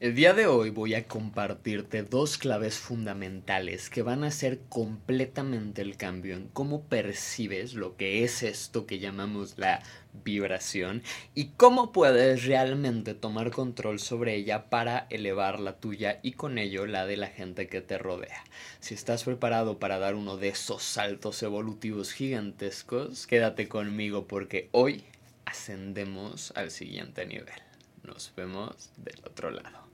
El día de hoy voy a compartirte dos claves fundamentales que van a hacer completamente el cambio en cómo percibes lo que es esto que llamamos la vibración y cómo puedes realmente tomar control sobre ella para elevar la tuya y con ello la de la gente que te rodea. Si estás preparado para dar uno de esos saltos evolutivos gigantescos, quédate conmigo porque hoy ascendemos al siguiente nivel. Nos vemos del otro lado.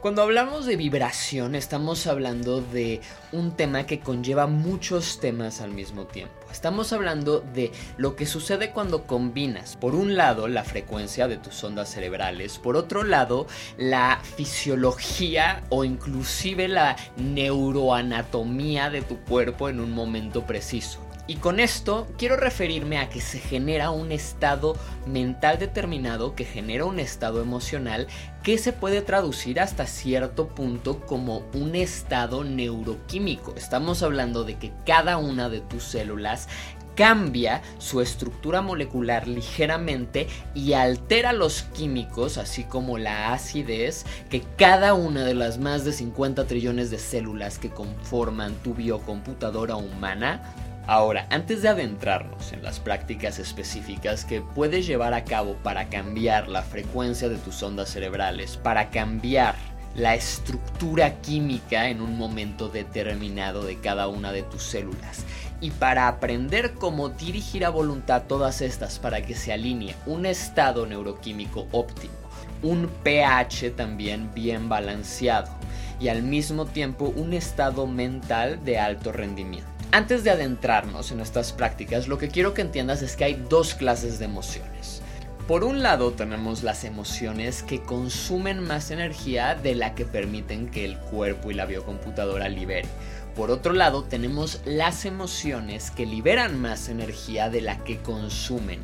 Cuando hablamos de vibración estamos hablando de un tema que conlleva muchos temas al mismo tiempo. Estamos hablando de lo que sucede cuando combinas, por un lado, la frecuencia de tus ondas cerebrales, por otro lado, la fisiología o inclusive la neuroanatomía de tu cuerpo en un momento preciso. Y con esto quiero referirme a que se genera un estado mental determinado, que genera un estado emocional, que se puede traducir hasta cierto punto como un estado neuroquímico. Estamos hablando de que cada una de tus células cambia su estructura molecular ligeramente y altera los químicos, así como la acidez, que cada una de las más de 50 trillones de células que conforman tu biocomputadora humana Ahora, antes de adentrarnos en las prácticas específicas que puedes llevar a cabo para cambiar la frecuencia de tus ondas cerebrales, para cambiar la estructura química en un momento determinado de cada una de tus células y para aprender cómo dirigir a voluntad todas estas para que se alinee un estado neuroquímico óptimo, un pH también bien balanceado y al mismo tiempo un estado mental de alto rendimiento. Antes de adentrarnos en estas prácticas, lo que quiero que entiendas es que hay dos clases de emociones. Por un lado tenemos las emociones que consumen más energía de la que permiten que el cuerpo y la biocomputadora liberen. Por otro lado tenemos las emociones que liberan más energía de la que consumen.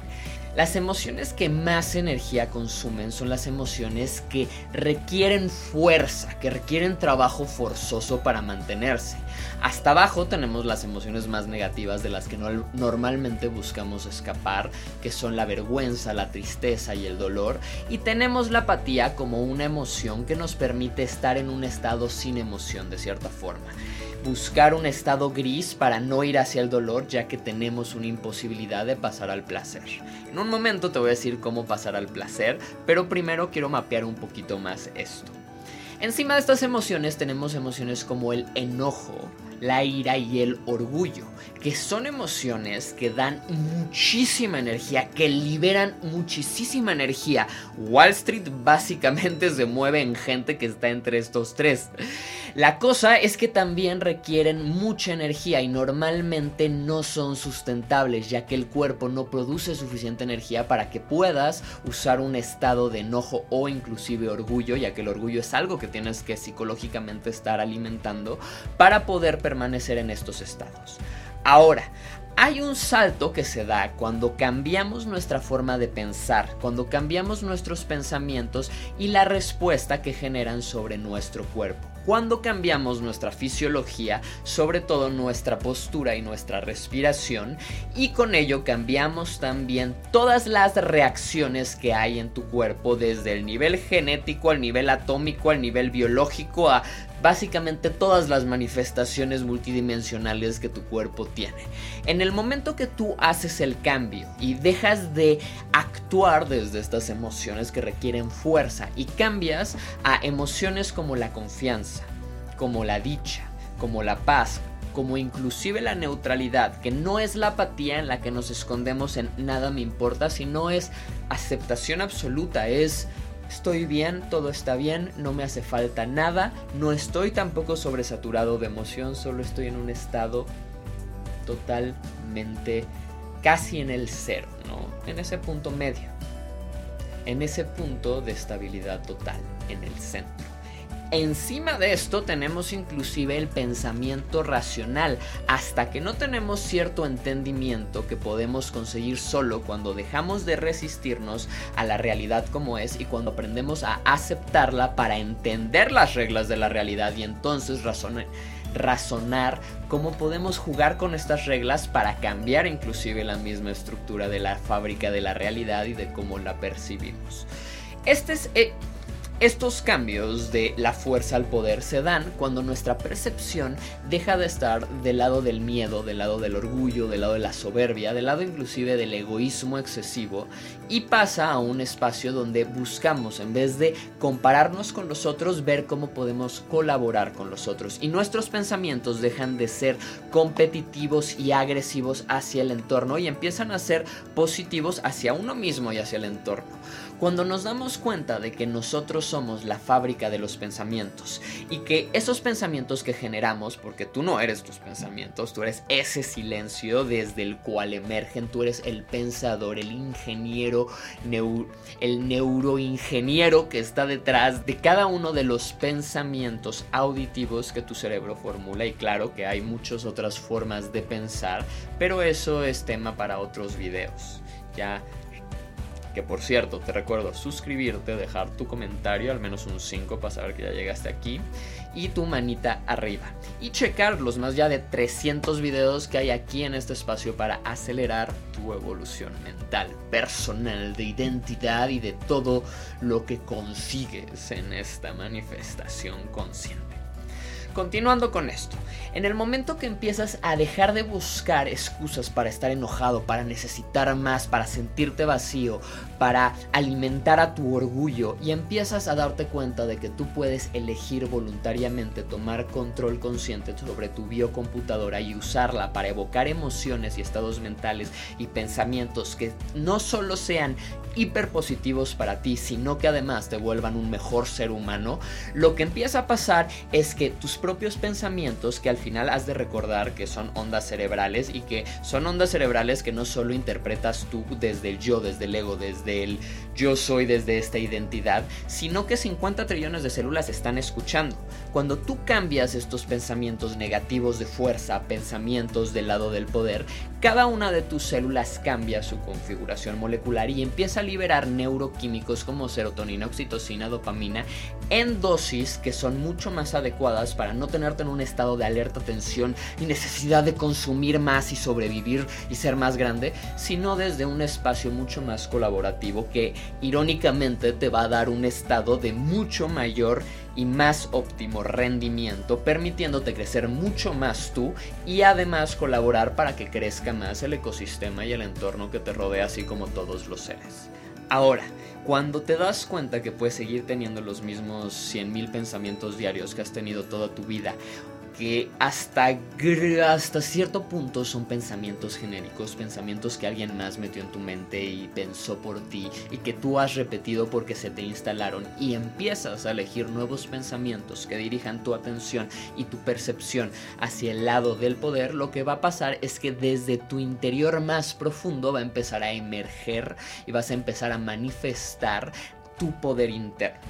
Las emociones que más energía consumen son las emociones que requieren fuerza, que requieren trabajo forzoso para mantenerse. Hasta abajo tenemos las emociones más negativas de las que normalmente buscamos escapar, que son la vergüenza, la tristeza y el dolor. Y tenemos la apatía como una emoción que nos permite estar en un estado sin emoción de cierta forma buscar un estado gris para no ir hacia el dolor ya que tenemos una imposibilidad de pasar al placer. En un momento te voy a decir cómo pasar al placer, pero primero quiero mapear un poquito más esto. Encima de estas emociones tenemos emociones como el enojo, la ira y el orgullo, que son emociones que dan muchísima energía, que liberan muchísima energía. Wall Street básicamente se mueve en gente que está entre estos tres. La cosa es que también requieren mucha energía y normalmente no son sustentables, ya que el cuerpo no produce suficiente energía para que puedas usar un estado de enojo o inclusive orgullo, ya que el orgullo es algo que tienes que psicológicamente estar alimentando para poder permanecer en estos estados. Ahora, hay un salto que se da cuando cambiamos nuestra forma de pensar, cuando cambiamos nuestros pensamientos y la respuesta que generan sobre nuestro cuerpo. Cuando cambiamos nuestra fisiología, sobre todo nuestra postura y nuestra respiración, y con ello cambiamos también todas las reacciones que hay en tu cuerpo, desde el nivel genético al nivel atómico, al nivel biológico, a básicamente todas las manifestaciones multidimensionales que tu cuerpo tiene. En el momento que tú haces el cambio y dejas de actuar desde estas emociones que requieren fuerza y cambias a emociones como la confianza, como la dicha, como la paz, como inclusive la neutralidad, que no es la apatía en la que nos escondemos en nada me importa, sino es aceptación absoluta, es estoy bien, todo está bien, no me hace falta nada, no estoy tampoco sobresaturado de emoción, solo estoy en un estado totalmente casi en el cero, ¿no? En ese punto medio, en ese punto de estabilidad total, en el centro. Encima de esto tenemos inclusive el pensamiento racional, hasta que no tenemos cierto entendimiento que podemos conseguir solo cuando dejamos de resistirnos a la realidad como es y cuando aprendemos a aceptarla para entender las reglas de la realidad y entonces razonar cómo podemos jugar con estas reglas para cambiar inclusive la misma estructura de la fábrica de la realidad y de cómo la percibimos. Este es, eh, estos cambios de la fuerza al poder se dan cuando nuestra percepción deja de estar del lado del miedo, del lado del orgullo, del lado de la soberbia, del lado inclusive del egoísmo excesivo y pasa a un espacio donde buscamos, en vez de compararnos con los otros, ver cómo podemos colaborar con los otros. Y nuestros pensamientos dejan de ser competitivos y agresivos hacia el entorno y empiezan a ser positivos hacia uno mismo y hacia el entorno. Cuando nos damos cuenta de que nosotros somos la fábrica de los pensamientos y que esos pensamientos que generamos, porque tú no eres tus pensamientos, tú eres ese silencio desde el cual emergen, tú eres el pensador, el ingeniero, el neuroingeniero que está detrás de cada uno de los pensamientos auditivos que tu cerebro formula y claro que hay muchas otras formas de pensar, pero eso es tema para otros videos. Ya que por cierto, te recuerdo suscribirte, dejar tu comentario, al menos un 5 para saber que ya llegaste aquí, y tu manita arriba. Y checar los más ya de 300 videos que hay aquí en este espacio para acelerar tu evolución mental, personal, de identidad y de todo lo que consigues en esta manifestación consciente. Continuando con esto, en el momento que empiezas a dejar de buscar excusas para estar enojado, para necesitar más, para sentirte vacío, para alimentar a tu orgullo y empiezas a darte cuenta de que tú puedes elegir voluntariamente tomar control consciente sobre tu biocomputadora y usarla para evocar emociones y estados mentales y pensamientos que no solo sean hiperpositivos para ti, sino que además te vuelvan un mejor ser humano, lo que empieza a pasar es que tus propios pensamientos, que al final has de recordar que son ondas cerebrales y que son ondas cerebrales que no solo interpretas tú desde el yo, desde el ego, desde el yo soy, desde esta identidad, sino que 50 trillones de células están escuchando. Cuando tú cambias estos pensamientos negativos de fuerza, pensamientos del lado del poder, cada una de tus células cambia su configuración molecular y empieza a liberar neuroquímicos como serotonina, oxitocina, dopamina en dosis que son mucho más adecuadas para no tenerte en un estado de alerta, tensión y necesidad de consumir más y sobrevivir y ser más grande, sino desde un espacio mucho más colaborativo que irónicamente te va a dar un estado de mucho mayor y más óptimo rendimiento, permitiéndote crecer mucho más tú y además colaborar para que crezca más el ecosistema y el entorno que te rodea, así como todos los seres. Ahora, cuando te das cuenta que puedes seguir teniendo los mismos 100.000 pensamientos diarios que has tenido toda tu vida, que hasta, hasta cierto punto son pensamientos genéricos, pensamientos que alguien más metió en tu mente y pensó por ti y que tú has repetido porque se te instalaron y empiezas a elegir nuevos pensamientos que dirijan tu atención y tu percepción hacia el lado del poder, lo que va a pasar es que desde tu interior más profundo va a empezar a emerger y vas a empezar a manifestar tu poder interno.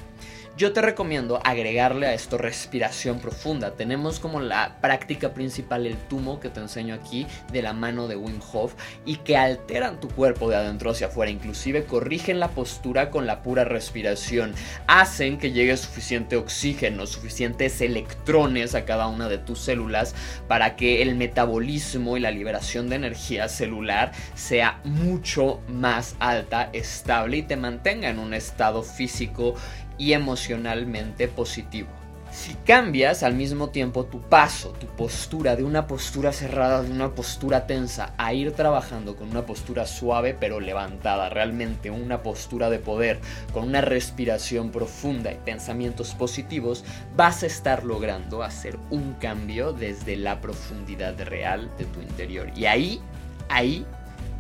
Yo te recomiendo agregarle a esto respiración profunda. Tenemos como la práctica principal el tumo que te enseño aquí de la mano de Wim Hof y que alteran tu cuerpo de adentro hacia afuera, inclusive corrigen la postura con la pura respiración, hacen que llegue suficiente oxígeno, suficientes electrones a cada una de tus células para que el metabolismo y la liberación de energía celular sea mucho más alta, estable y te mantenga en un estado físico y emocionalmente positivo. Si cambias al mismo tiempo tu paso, tu postura de una postura cerrada, de una postura tensa, a ir trabajando con una postura suave pero levantada, realmente una postura de poder, con una respiración profunda y pensamientos positivos, vas a estar logrando hacer un cambio desde la profundidad real de tu interior. Y ahí, ahí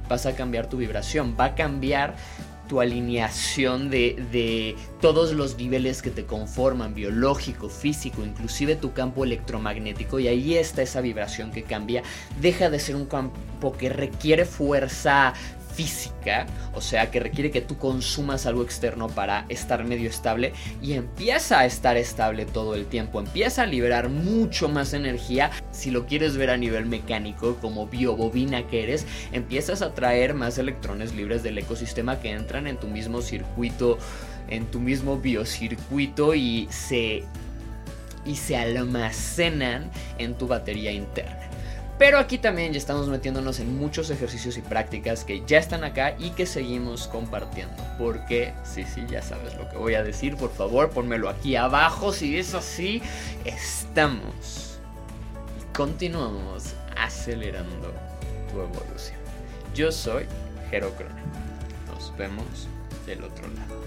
vas a cambiar tu vibración, va a cambiar tu alineación de, todos los niveles que te conforman, biológico, físico, inclusive tu campo electromagnético, y ahí está esa vibración que cambia, deja de ser un campo que requiere fuerza física, o sea, que requiere que tú consumas algo externo para estar medio estable y empieza a estar estable todo el tiempo, empieza a liberar mucho más energía, si lo quieres ver a nivel mecánico como biobobina que eres, empiezas a traer más electrones libres del ecosistema que entran en tu mismo circuito, en tu mismo biocircuito y se y se almacenan en tu batería interna. Pero aquí también ya estamos metiéndonos en muchos ejercicios y prácticas que ya están acá y que seguimos compartiendo. Porque, sí, sí, ya sabes lo que voy a decir. Por favor, pónmelo aquí abajo. Si es así, estamos. Y continuamos acelerando tu evolución. Yo soy Jero Nos vemos del otro lado.